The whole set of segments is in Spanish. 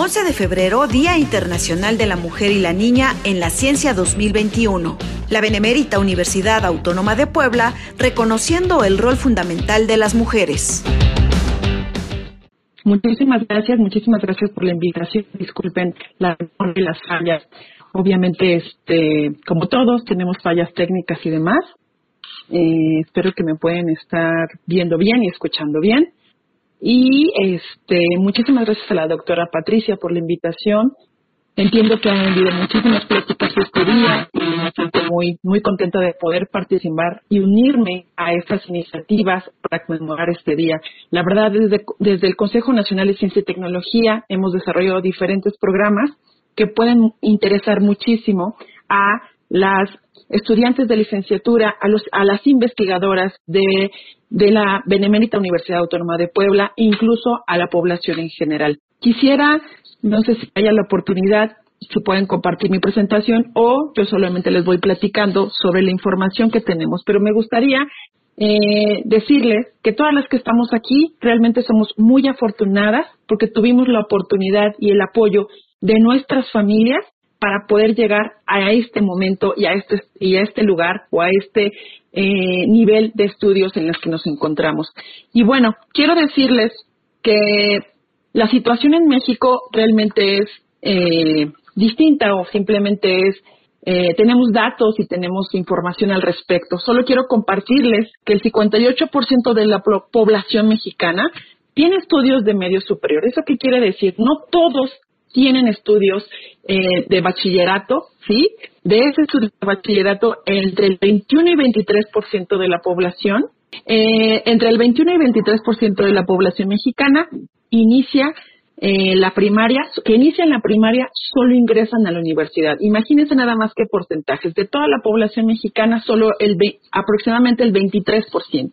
11 de febrero, Día Internacional de la Mujer y la Niña en la Ciencia 2021. La Benemérita Universidad Autónoma de Puebla reconociendo el rol fundamental de las mujeres. Muchísimas gracias, muchísimas gracias por la invitación. Disculpen la las fallas. Obviamente, este, como todos, tenemos fallas técnicas y demás. Eh, espero que me pueden estar viendo bien y escuchando bien. Y este, muchísimas gracias a la doctora Patricia por la invitación. Entiendo que han habido muchísimas pláticas este día y me siento muy, muy contenta de poder participar y unirme a estas iniciativas para conmemorar este día. La verdad, desde, desde el Consejo Nacional de Ciencia y Tecnología hemos desarrollado diferentes programas que pueden interesar muchísimo a las estudiantes de licenciatura, a, los, a las investigadoras de, de la Benemérita Universidad Autónoma de Puebla, incluso a la población en general. Quisiera, no sé si haya la oportunidad, si pueden compartir mi presentación o yo solamente les voy platicando sobre la información que tenemos, pero me gustaría eh, decirles que todas las que estamos aquí realmente somos muy afortunadas porque tuvimos la oportunidad y el apoyo de nuestras familias para poder llegar a este momento y a este, y a este lugar o a este eh, nivel de estudios en los que nos encontramos. Y bueno, quiero decirles que la situación en México realmente es eh, distinta o simplemente es, eh, tenemos datos y tenemos información al respecto. Solo quiero compartirles que el 58% de la población mexicana tiene estudios de medio superior. ¿Eso qué quiere decir? No todos tienen estudios eh, de bachillerato, ¿sí? De ese estudio de bachillerato, entre el 21 y 23% de la población, eh, entre el 21 y 23% de la población mexicana inicia eh, la primaria, que inician la primaria, solo ingresan a la universidad. Imagínense nada más qué porcentajes. De toda la población mexicana, solo el aproximadamente el 23%.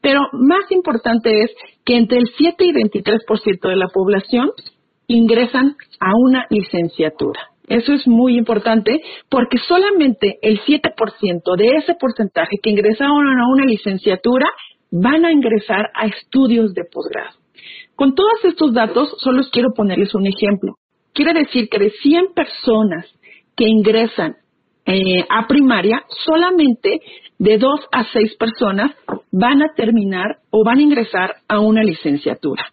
Pero más importante es que entre el 7 y 23% de la población ingresan a una licenciatura. Eso es muy importante porque solamente el 7% de ese porcentaje que ingresaron a una licenciatura van a ingresar a estudios de posgrado. Con todos estos datos, solo quiero ponerles un ejemplo. Quiere decir que de 100 personas que ingresan eh, a primaria, solamente de 2 a 6 personas van a terminar o van a ingresar a una licenciatura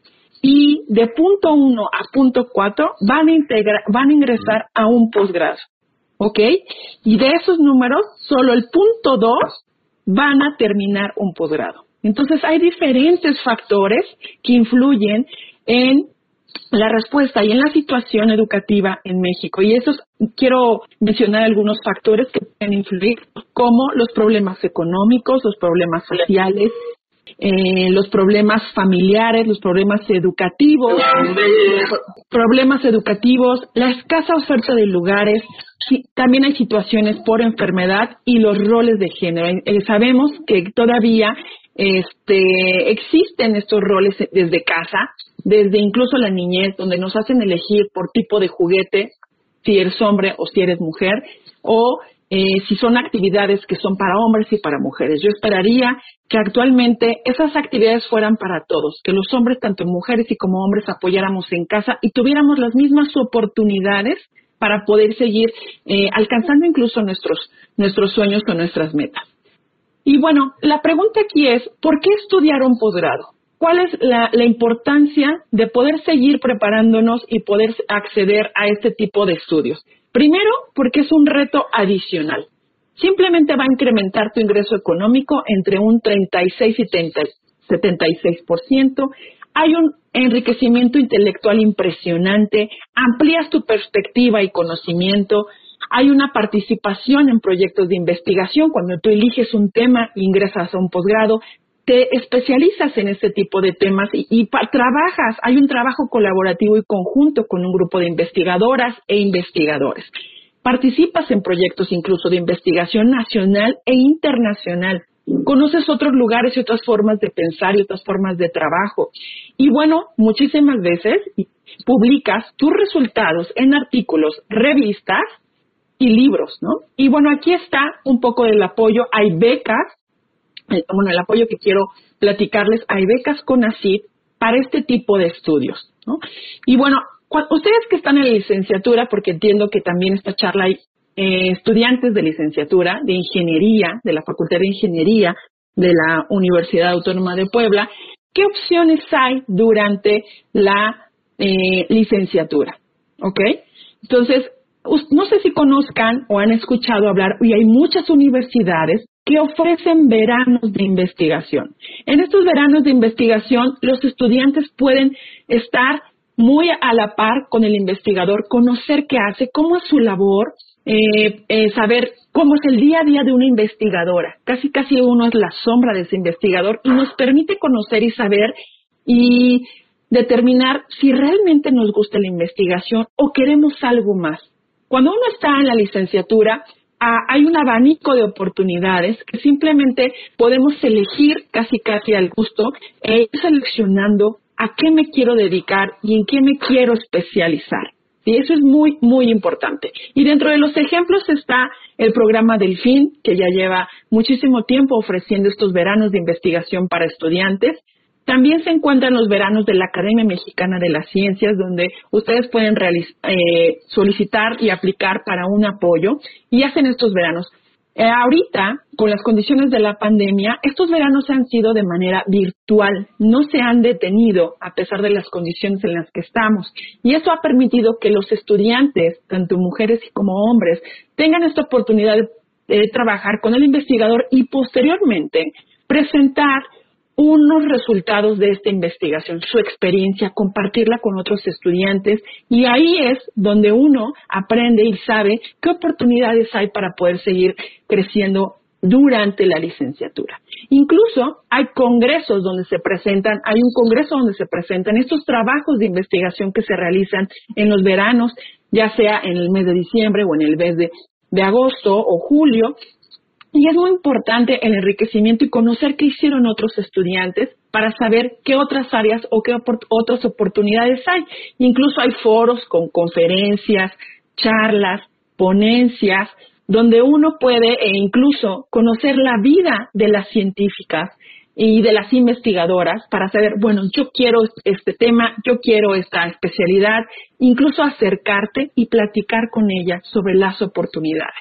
y de punto 1 a punto 4 van a, integrar, van a ingresar a un posgrado. ¿Ok? Y de esos números, solo el punto 2 van a terminar un posgrado. Entonces, hay diferentes factores que influyen en la respuesta y en la situación educativa en México. Y eso quiero mencionar algunos factores que pueden influir, como los problemas económicos, los problemas sociales, eh, los problemas familiares, los problemas educativos, problemas educativos, la escasa oferta de lugares, también hay situaciones por enfermedad y los roles de género. Eh, sabemos que todavía este, existen estos roles desde casa, desde incluso la niñez, donde nos hacen elegir por tipo de juguete, si eres hombre o si eres mujer, o eh, si son actividades que son para hombres y para mujeres. Yo esperaría que actualmente esas actividades fueran para todos, que los hombres, tanto mujeres y como hombres, apoyáramos en casa y tuviéramos las mismas oportunidades para poder seguir eh, alcanzando incluso nuestros, nuestros sueños o nuestras metas. Y bueno, la pregunta aquí es, ¿por qué estudiar un posgrado? ¿Cuál es la, la, importancia de poder seguir preparándonos y poder acceder a este tipo de estudios? Primero, porque es un reto adicional. Simplemente va a incrementar tu ingreso económico entre un 36 y 76%. Hay un enriquecimiento intelectual impresionante, amplías tu perspectiva y conocimiento, hay una participación en proyectos de investigación. Cuando tú eliges un tema, ingresas a un posgrado, te especializas en este tipo de temas y, trabajas, hay un trabajo colaborativo y conjunto con un grupo de investigadoras e investigadores. Participas en proyectos incluso de investigación nacional e internacional. Conoces otros lugares y otras formas de pensar y otras formas de trabajo. Y bueno, muchísimas veces publicas tus resultados en artículos, revistas y libros, ¿no? Y bueno, aquí está un poco del apoyo. Hay becas bueno, el apoyo que quiero platicarles, hay becas con ACID para este tipo de estudios. ¿no? Y bueno, ustedes que están en la licenciatura, porque entiendo que también esta charla hay eh, estudiantes de licenciatura de ingeniería, de la Facultad de Ingeniería de la Universidad Autónoma de Puebla, ¿qué opciones hay durante la eh, licenciatura? ¿Ok? Entonces, no sé si conozcan o han escuchado hablar, y hay muchas universidades que ofrecen veranos de investigación. En estos veranos de investigación, los estudiantes pueden estar muy a la par con el investigador, conocer qué hace, cómo es su labor, eh, eh, saber cómo es el día a día de una investigadora. Casi, casi uno es la sombra de ese investigador y nos permite conocer y saber y determinar si realmente nos gusta la investigación o queremos algo más. Cuando uno está en la licenciatura, ah, hay un abanico de oportunidades que simplemente podemos elegir casi casi al gusto e ir seleccionando a qué me quiero dedicar y en qué me quiero especializar. Y eso es muy, muy importante. Y dentro de los ejemplos está el programa Delfín, que ya lleva muchísimo tiempo ofreciendo estos veranos de investigación para estudiantes. También se encuentran los veranos de la Academia Mexicana de las Ciencias, donde ustedes pueden eh, solicitar y aplicar para un apoyo y hacen estos veranos. Eh, ahorita, con las condiciones de la pandemia, estos veranos han sido de manera virtual, no se han detenido a pesar de las condiciones en las que estamos. Y eso ha permitido que los estudiantes, tanto mujeres como hombres, tengan esta oportunidad de trabajar con el investigador y posteriormente presentar unos resultados de esta investigación, su experiencia, compartirla con otros estudiantes y ahí es donde uno aprende y sabe qué oportunidades hay para poder seguir creciendo durante la licenciatura. Incluso hay congresos donde se presentan, hay un congreso donde se presentan estos trabajos de investigación que se realizan en los veranos, ya sea en el mes de diciembre o en el mes de, agosto o julio, y es muy importante el enriquecimiento y conocer qué hicieron otros estudiantes para saber qué otras áreas o qué otras oportunidades hay. Incluso hay foros con conferencias, charlas, ponencias, donde uno puede e incluso conocer la vida de las científicas y de las investigadoras para saber, bueno, yo quiero este tema, yo quiero esta especialidad, incluso acercarte y platicar con ella sobre las oportunidades.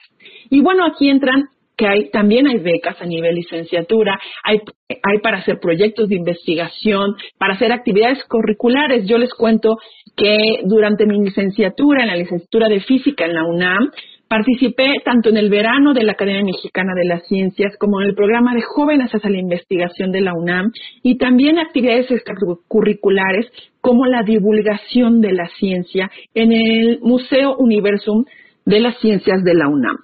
Y bueno, aquí entran que hay, también hay becas a nivel licenciatura, hay, hay para hacer proyectos de investigación, para hacer actividades curriculares. Yo les cuento que durante mi licenciatura, en la licenciatura de física en la UNAM, Participé tanto en el verano de la Academia Mexicana de las Ciencias como en el programa de Jóvenes hacia la Investigación de la UNAM y también actividades extracurriculares como la divulgación de la ciencia en el Museo Universum de las Ciencias de la UNAM.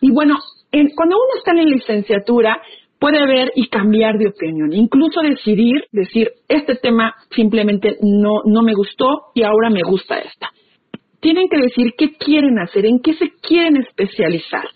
Y bueno, cuando uno está en licenciatura, puede ver y cambiar de opinión, incluso decidir, decir, este tema simplemente no, no me gustó y ahora me gusta esta. Tienen que decir qué quieren hacer, en qué se quieren especializar.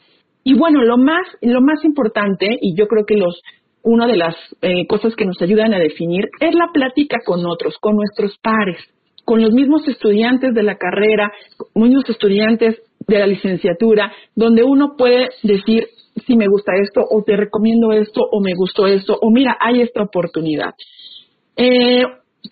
Y bueno, lo más, lo más importante, y yo creo que los, una de las eh, cosas que nos ayudan a definir es la plática con otros, con nuestros pares, con los mismos estudiantes de la carrera, mismos estudiantes de la licenciatura, donde uno puede decir si me gusta esto o te recomiendo esto o me gustó esto o mira, hay esta oportunidad. Eh,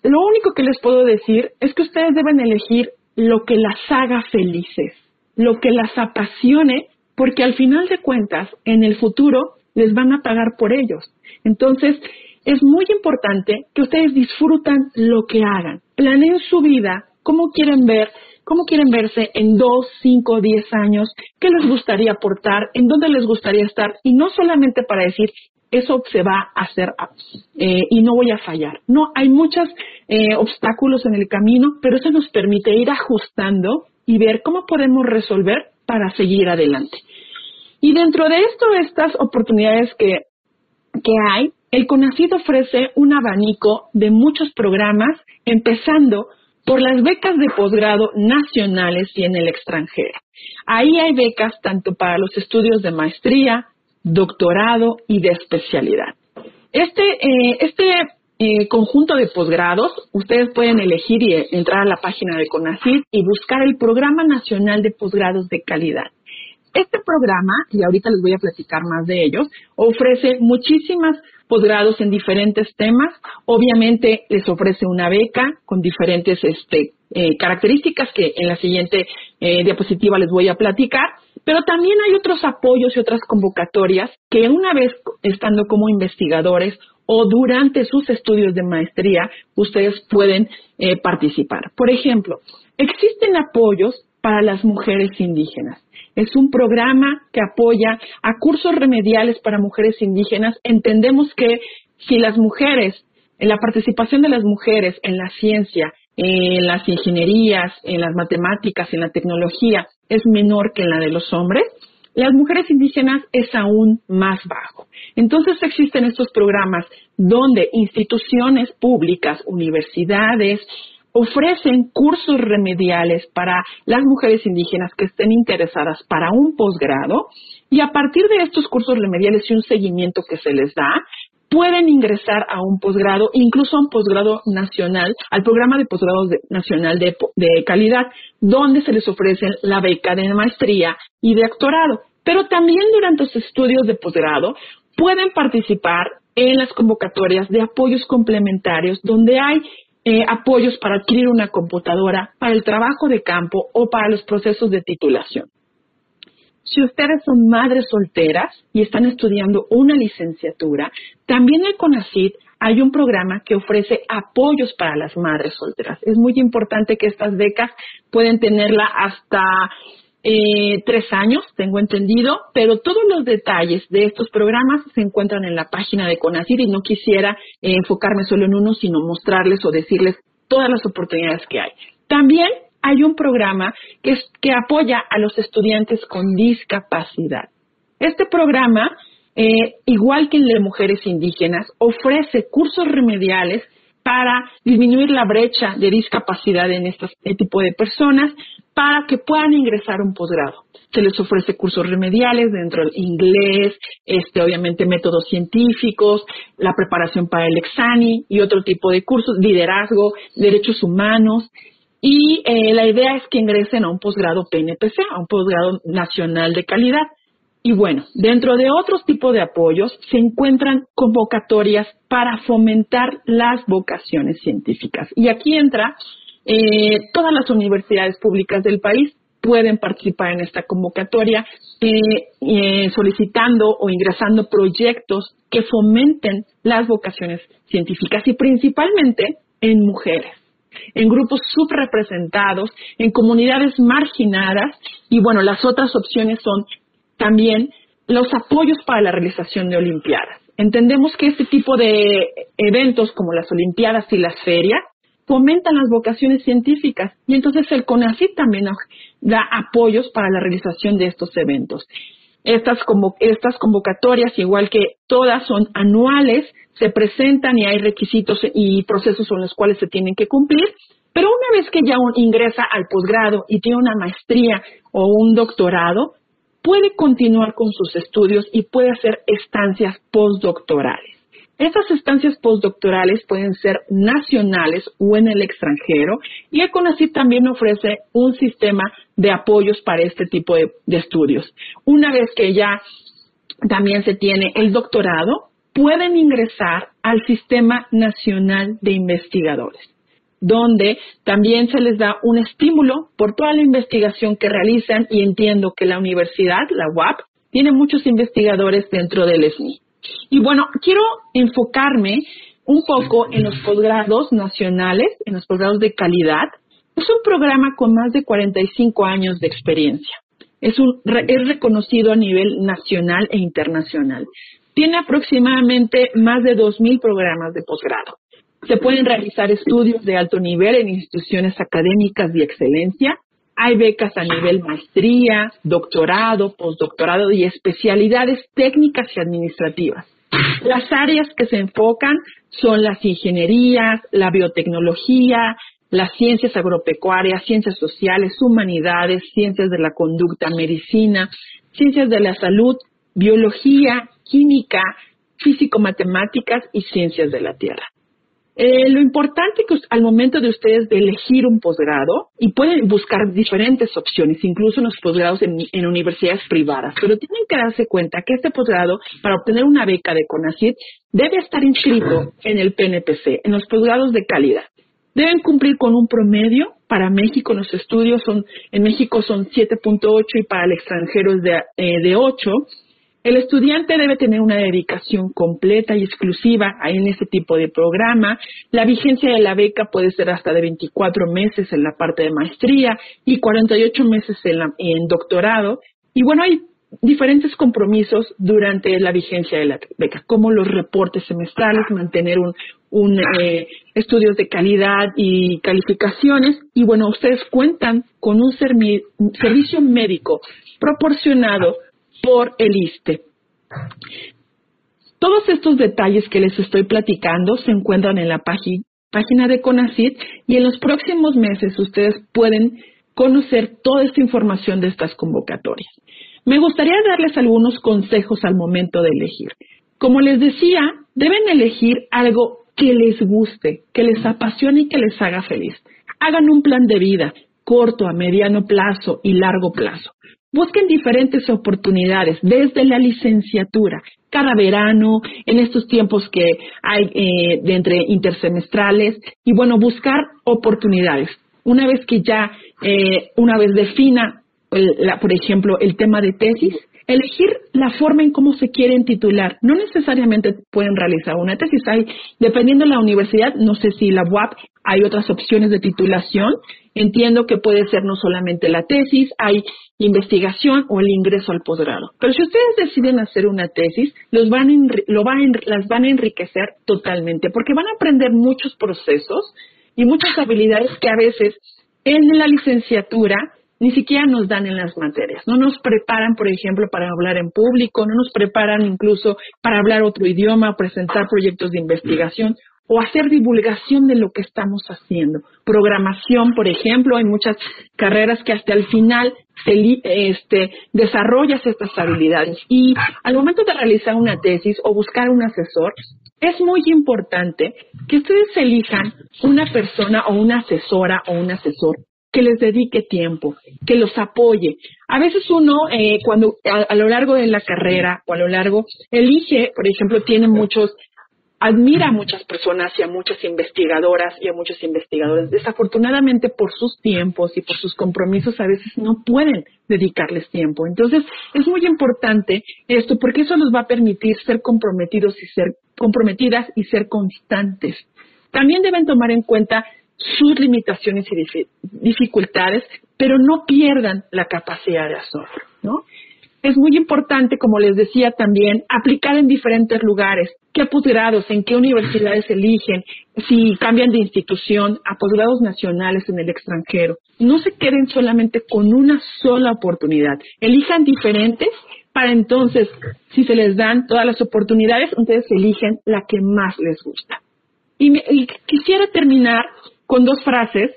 lo único que les puedo decir es que ustedes deben elegir lo que las haga felices, lo que las apasione, porque al final de cuentas, en el futuro les van a pagar por ellos. Entonces, es muy importante que ustedes disfrutan lo que hagan. Planeen su vida, cómo quieren ver cómo quieren verse en dos, cinco, diez años, qué les gustaría aportar, en dónde les gustaría estar, y no solamente para decir, eso se va a hacer eh, y no voy a fallar. No, hay muchos eh, obstáculos en el camino, pero eso nos permite ir ajustando y ver cómo podemos resolver para seguir adelante. Y dentro de esto, estas oportunidades que, que hay, el CONACID ofrece un abanico de muchos programas, empezando por las becas de posgrado nacionales y en el extranjero. Ahí hay becas tanto para los estudios de maestría, doctorado y de especialidad. Este, eh, este eh, conjunto de posgrados, ustedes pueden elegir y entrar a la página de CONACYT y buscar el Programa Nacional de Posgrados de Calidad. Este programa, y ahorita les voy a platicar más de ellos, ofrece muchísimas posgrados en diferentes temas. Obviamente les ofrece una beca con diferentes este, eh, características que en la siguiente eh, diapositiva les voy a platicar, pero también hay otros apoyos y otras convocatorias que una vez estando como investigadores o durante sus estudios de maestría ustedes pueden eh, participar. Por ejemplo, existen apoyos para las mujeres indígenas. Es un programa que apoya a cursos remediales para mujeres indígenas. Entendemos que si las mujeres, en la participación de las mujeres en la ciencia, en las ingenierías, en las matemáticas, en la tecnología, es menor que en la de los hombres, las mujeres indígenas es aún más bajo. Entonces existen estos programas donde instituciones públicas, universidades, ofrecen cursos remediales para las mujeres indígenas que estén interesadas para un posgrado y a partir de estos cursos remediales y un seguimiento que se les da, pueden ingresar a un posgrado, incluso a un posgrado nacional, al programa de posgrado nacional de, calidad, donde se les ofrece la beca de maestría y de doctorado. Pero también durante sus estudios de posgrado pueden participar en las convocatorias de apoyos complementarios, donde hay eh, apoyos para adquirir una computadora, para el trabajo de campo o para los procesos de titulación. Si ustedes son madres solteras y están estudiando una licenciatura, también en CONACYT hay un programa que ofrece apoyos para las madres solteras. Es muy importante que estas becas pueden tenerla hasta eh, tres años, tengo entendido, pero todos los detalles de estos programas se encuentran en la página de CONACYT y no quisiera eh, enfocarme solo en uno, sino mostrarles o decirles todas las oportunidades que hay. También hay un programa que, que apoya a los estudiantes con discapacidad. Este programa, eh, igual que el de mujeres indígenas, ofrece cursos remediales para disminuir la brecha de discapacidad en este tipo de personas para que puedan ingresar a un posgrado. Se les ofrece cursos remediales dentro del inglés, este, obviamente métodos científicos, la preparación para el exani y otro tipo de cursos, liderazgo, derechos humanos. Y eh, la idea es que ingresen a un posgrado PNPC, a un posgrado nacional de calidad. Y bueno, dentro de otros tipos de apoyos se encuentran convocatorias para fomentar las vocaciones científicas. Y aquí entra eh, todas las universidades públicas del país pueden participar en esta convocatoria eh, eh, solicitando o ingresando proyectos que fomenten las vocaciones científicas y principalmente en mujeres en grupos subrepresentados, en comunidades marginadas y bueno, las otras opciones son también los apoyos para la realización de Olimpiadas. Entendemos que este tipo de eventos como las Olimpiadas y las ferias fomentan las vocaciones científicas y entonces el CONACYT también da apoyos para la realización de estos eventos. Estas, estas convocatorias, igual que todas son anuales, se presentan y hay requisitos y procesos con los cuales se tienen que cumplir, pero una vez que ya ingresa al posgrado y tiene una maestría o un doctorado, puede continuar con sus estudios y puede hacer estancias postdoctorales. Estas estancias postdoctorales pueden ser nacionales o en el extranjero y el CONACYT también ofrece un sistema de apoyos para este tipo de estudios. Una vez que ya también se tiene el doctorado, pueden ingresar al Sistema Nacional de Investigadores, donde también se les da un estímulo por toda la investigación que realizan y entiendo que la universidad, la UAP, tiene muchos investigadores dentro del SNI. Y bueno, quiero enfocarme un poco en los posgrados nacionales, en los posgrados de calidad. Es un programa con más de 45 años de experiencia. Es, un, es reconocido a nivel nacional e internacional. Tiene aproximadamente más de 2.000 programas de posgrado. Se pueden realizar estudios de alto nivel en instituciones académicas de excelencia. Hay becas a nivel maestría, doctorado, postdoctorado y especialidades técnicas y administrativas. Las áreas que se enfocan son las ingenierías, la biotecnología, las ciencias agropecuarias, ciencias sociales, humanidades, ciencias de la conducta, medicina, ciencias de la salud, biología, química, físico-matemáticas y ciencias de la tierra. Eh, lo importante que al momento de ustedes de elegir un posgrado, y pueden buscar diferentes opciones, incluso en los posgrados en, universidades privadas, pero tienen que darse cuenta que este posgrado, para obtener una beca de CONACYT, debe estar inscrito en el PNPC, en los posgrados de calidad. Deben cumplir con un promedio para México los estudios son, en México son 7.8 y para el extranjero es de, eh, de 8. El estudiante debe tener una dedicación completa y exclusiva en ese tipo de programa. La vigencia de la beca puede ser hasta de 24 meses en la parte de maestría y 48 meses en, la, en doctorado. Y bueno, hay diferentes compromisos durante la vigencia de la beca, como los reportes semestrales, mantener un, un eh, estudios de calidad y calificaciones. Y bueno, ustedes cuentan con un servicio médico proporcionado por el ISTE. Todos estos detalles que les estoy platicando se encuentran en la página de CONACID y en los próximos meses ustedes pueden conocer toda esta información de estas convocatorias. Me gustaría darles algunos consejos al momento de elegir. Como les decía, deben elegir algo que les guste, que les apasione y que les haga feliz. Hagan un plan de vida corto, a mediano plazo y largo plazo. Busquen diferentes oportunidades desde la licenciatura, cada verano, en estos tiempos que hay eh, de entre intersemestrales, y bueno, buscar oportunidades. Una vez que ya, eh, una vez defina, por ejemplo, el tema de tesis, elegir la forma en cómo se quieren titular. No necesariamente pueden realizar una tesis. Hay, dependiendo de la universidad, no sé si la UAP hay otras opciones de titulación. Entiendo que puede ser no solamente la tesis, hay investigación o el ingreso al posgrado. Pero si ustedes deciden hacer una tesis, los van lo van las van a enriquecer totalmente porque van a aprender muchos procesos y muchas habilidades que a veces en la licenciatura ni siquiera nos dan en las materias. No nos preparan, por ejemplo, para hablar en público, no nos preparan incluso para hablar otro idioma, presentar proyectos de investigación o hacer divulgación de lo que estamos haciendo. Programación, por ejemplo, hay muchas carreras que hasta el final este, desarrollas estas habilidades. Y al momento de realizar una tesis o buscar un asesor, es muy importante que ustedes elijan una persona o una asesora o un asesor que les dedique tiempo, que los apoye. A veces uno, eh, cuando a, lo largo de la carrera o a lo largo, elige, por ejemplo, tiene muchos, admira a muchas personas y a muchas investigadoras y a muchos investigadores. Desafortunadamente, por sus tiempos y por sus compromisos, a veces no pueden dedicarles tiempo. Entonces, es muy importante esto porque eso nos va a permitir ser comprometidos y ser comprometidas y ser constantes. También deben tomar en cuenta sus limitaciones y dificultades, pero no pierdan la capacidad de asombro, ¿no? Es muy importante, como les decía también, aplicar en diferentes lugares. ¿Qué posgrados? ¿En qué universidades eligen? Si cambian de institución a posgrados nacionales en el extranjero. No se queden solamente con una sola oportunidad. Elijan diferentes para entonces, si se les dan todas las oportunidades, ustedes eligen la que más les gusta. y quisiera terminar con dos frases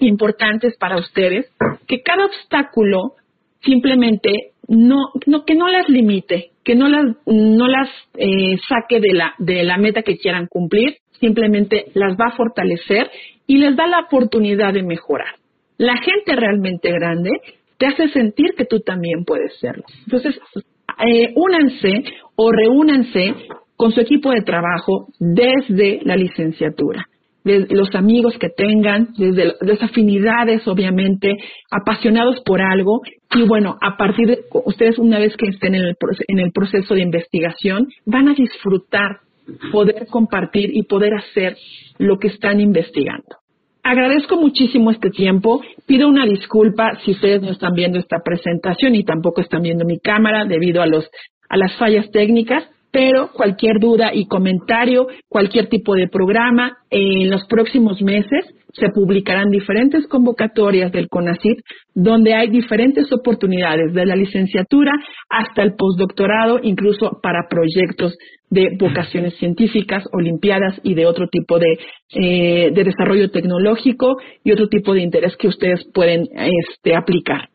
importantes para ustedes, que cada obstáculo simplemente no, no que no las limite, que no las, no las eh, saque de la, de la meta que quieran cumplir, simplemente las va a fortalecer y les da la oportunidad de mejorar. La gente realmente grande te hace sentir que tú también puedes serlo. Entonces, eh, únanse o reúnanse con su equipo de trabajo desde la licenciatura los amigos que tengan, desde las afinidades, obviamente, apasionados por algo. Y bueno, a partir de ustedes, una vez que estén en el, en el proceso de investigación, van a disfrutar poder compartir y poder hacer lo que están investigando. Agradezco muchísimo este tiempo. Pido una disculpa si ustedes no están viendo esta presentación y tampoco están viendo mi cámara debido a los a las fallas técnicas pero cualquier duda y comentario, cualquier tipo de programa, en los próximos meses se publicarán diferentes convocatorias del CONACYT donde hay diferentes oportunidades de la licenciatura hasta el postdoctorado, incluso para proyectos de vocaciones científicas, olimpiadas y de otro tipo de, eh, de desarrollo tecnológico y otro tipo de interés que ustedes pueden este, aplicar.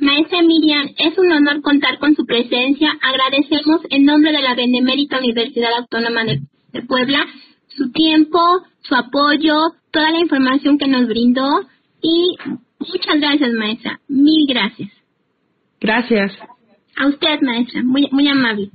Maestra Miriam, es un honor contar con su presencia. Agradecemos en nombre de la Benemérita Universidad Autónoma de, Puebla su tiempo, su apoyo, toda la información que nos brindó y muchas gracias, maestra. Mil gracias. Gracias. A usted, maestra. Muy, muy amable.